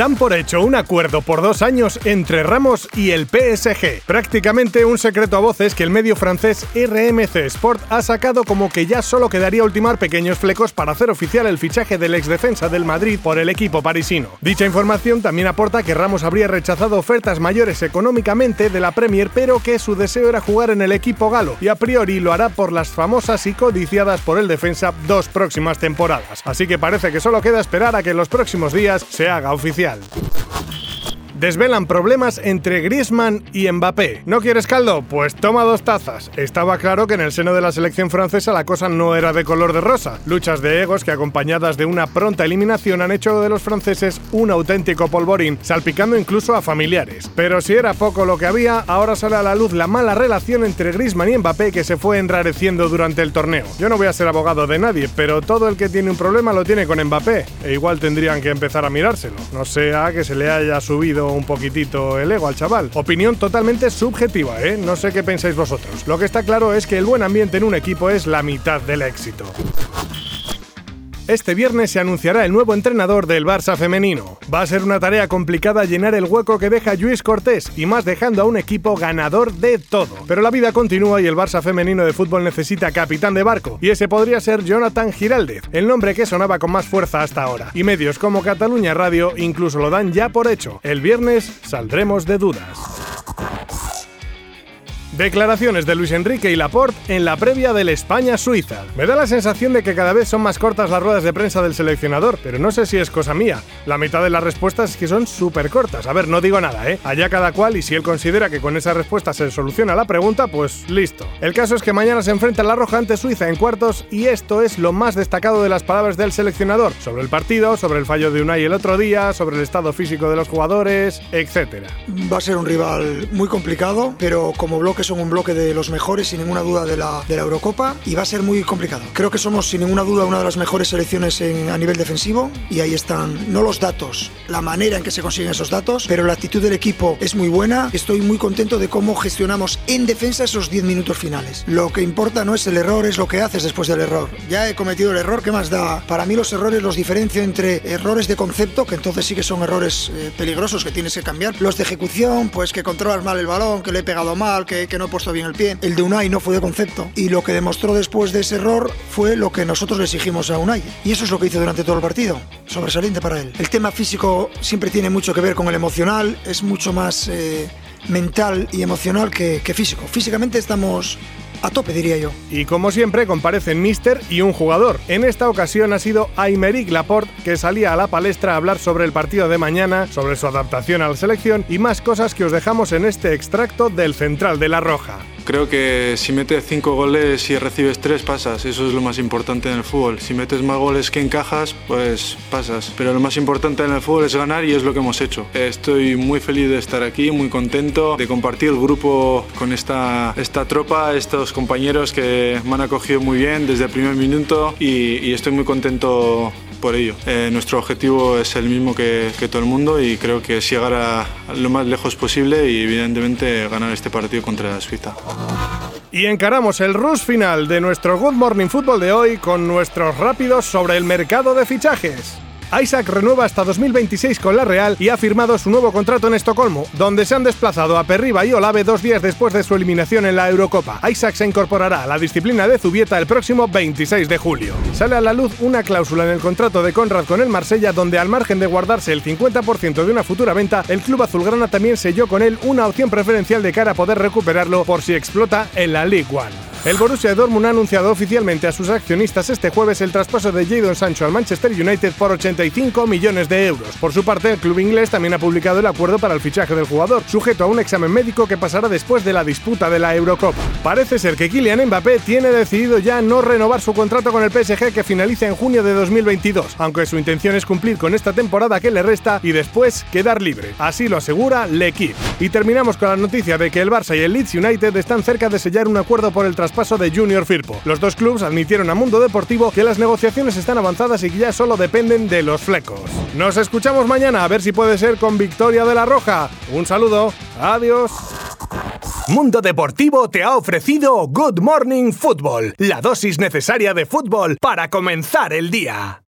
Dan por hecho un acuerdo por dos años entre Ramos y el PSG. Prácticamente un secreto a voces que el medio francés RMC Sport ha sacado como que ya solo quedaría ultimar pequeños flecos para hacer oficial el fichaje del exdefensa del Madrid por el equipo parisino. Dicha información también aporta que Ramos habría rechazado ofertas mayores económicamente de la Premier, pero que su deseo era jugar en el equipo galo y a priori lo hará por las famosas y codiciadas por el defensa dos próximas temporadas. Así que parece que solo queda esperar a que en los próximos días se haga oficial. Mundial. Desvelan problemas entre Griezmann y Mbappé. ¿No quieres caldo? Pues toma dos tazas. Estaba claro que en el seno de la selección francesa la cosa no era de color de rosa. Luchas de egos que acompañadas de una pronta eliminación han hecho de los franceses un auténtico polvorín, salpicando incluso a familiares. Pero si era poco lo que había, ahora sale a la luz la mala relación entre Griezmann y Mbappé que se fue enrareciendo durante el torneo. Yo no voy a ser abogado de nadie, pero todo el que tiene un problema lo tiene con Mbappé. E igual tendrían que empezar a mirárselo. No sea que se le haya subido un poquitito el ego al chaval. Opinión totalmente subjetiva, ¿eh? No sé qué pensáis vosotros. Lo que está claro es que el buen ambiente en un equipo es la mitad del éxito. Este viernes se anunciará el nuevo entrenador del Barça femenino. Va a ser una tarea complicada llenar el hueco que deja Luis Cortés y más dejando a un equipo ganador de todo. Pero la vida continúa y el Barça femenino de fútbol necesita capitán de barco y ese podría ser Jonathan Giraldez, el nombre que sonaba con más fuerza hasta ahora. Y medios como Cataluña Radio incluso lo dan ya por hecho. El viernes saldremos de dudas. Declaraciones de Luis Enrique y Laporte en la previa del España-Suiza. Me da la sensación de que cada vez son más cortas las ruedas de prensa del seleccionador, pero no sé si es cosa mía. La mitad de las respuestas es que son súper cortas. A ver, no digo nada, ¿eh? Allá cada cual y si él considera que con esa respuesta se soluciona la pregunta, pues listo. El caso es que mañana se enfrenta la Roja ante Suiza en cuartos y esto es lo más destacado de las palabras del seleccionador sobre el partido, sobre el fallo de Unai el otro día, sobre el estado físico de los jugadores, etc. Va a ser un rival muy complicado, pero como bloque son un bloque de los mejores, sin ninguna duda, de la, de la Eurocopa y va a ser muy complicado. Creo que somos, sin ninguna duda, una de las mejores selecciones en, a nivel defensivo y ahí están, no los datos, la manera en que se consiguen esos datos, pero la actitud del equipo es muy buena. Estoy muy contento de cómo gestionamos en defensa esos 10 minutos finales. Lo que importa no es el error, es lo que haces después del error. Ya he cometido el error, ¿qué más da? Para mí los errores los diferencio entre errores de concepto, que entonces sí que son errores eh, peligrosos que tienes que cambiar, los de ejecución, pues que controlas mal el balón, que le he pegado mal, que, que no he puesto bien el pie. El de Unai no fue de concepto. Y lo que demostró después de ese error fue lo que nosotros le exigimos a Unai. Y eso es lo que hizo durante todo el partido. Sobresaliente para él. El tema físico siempre tiene mucho que ver con el emocional. Es mucho más eh, mental y emocional que, que físico. Físicamente estamos a tope, diría yo. Y como siempre, comparecen Mister y un jugador. En esta ocasión ha sido Aymeric Laporte, que salía a la palestra a hablar sobre el partido de mañana, sobre su adaptación a la selección y más cosas que os dejamos en este extracto del Central de la Roja. Creo que si metes cinco goles y recibes tres, pasas. Eso es lo más importante en el fútbol. Si metes más goles que encajas, pues pasas. Pero lo más importante en el fútbol es ganar y es lo que hemos hecho. Estoy muy feliz de estar aquí, muy contento de compartir el grupo con esta, esta tropa, estos compañeros que me han acogido muy bien desde el primer minuto y, y estoy muy contento por ello. Eh, nuestro objetivo es el mismo que, que, todo el mundo y creo que es llegar a lo más lejos posible y evidentemente ganar este partido contra Suiza. Y encaramos el rush final de nuestro Good Morning Football de hoy con nuestros rápidos sobre el mercado de fichajes. Isaac renueva hasta 2026 con la Real y ha firmado su nuevo contrato en Estocolmo, donde se han desplazado a Perriba y Olave dos días después de su eliminación en la Eurocopa. Isaac se incorporará a la disciplina de Zubieta el próximo 26 de julio. Sale a la luz una cláusula en el contrato de Conrad con el Marsella, donde al margen de guardarse el 50% de una futura venta, el club azulgrana también selló con él una opción preferencial de cara a poder recuperarlo por si explota en la League One. El Borussia Dortmund ha anunciado oficialmente a sus accionistas este jueves el traspaso de Jadon Sancho al Manchester United por 85 millones de euros. Por su parte, el club inglés también ha publicado el acuerdo para el fichaje del jugador, sujeto a un examen médico que pasará después de la disputa de la Eurocopa. Parece ser que Kylian Mbappé tiene decidido ya no renovar su contrato con el PSG que finaliza en junio de 2022, aunque su intención es cumplir con esta temporada que le resta y después quedar libre. Así lo asegura L'Equipe. Y terminamos con la noticia de que el Barça y el Leeds United están cerca de sellar un acuerdo por el traspaso paso de Junior Firpo. Los dos clubes admitieron a Mundo Deportivo que las negociaciones están avanzadas y que ya solo dependen de los flecos. Nos escuchamos mañana a ver si puede ser con victoria de la Roja. Un saludo, adiós. Mundo Deportivo te ha ofrecido Good Morning Football, la dosis necesaria de fútbol para comenzar el día.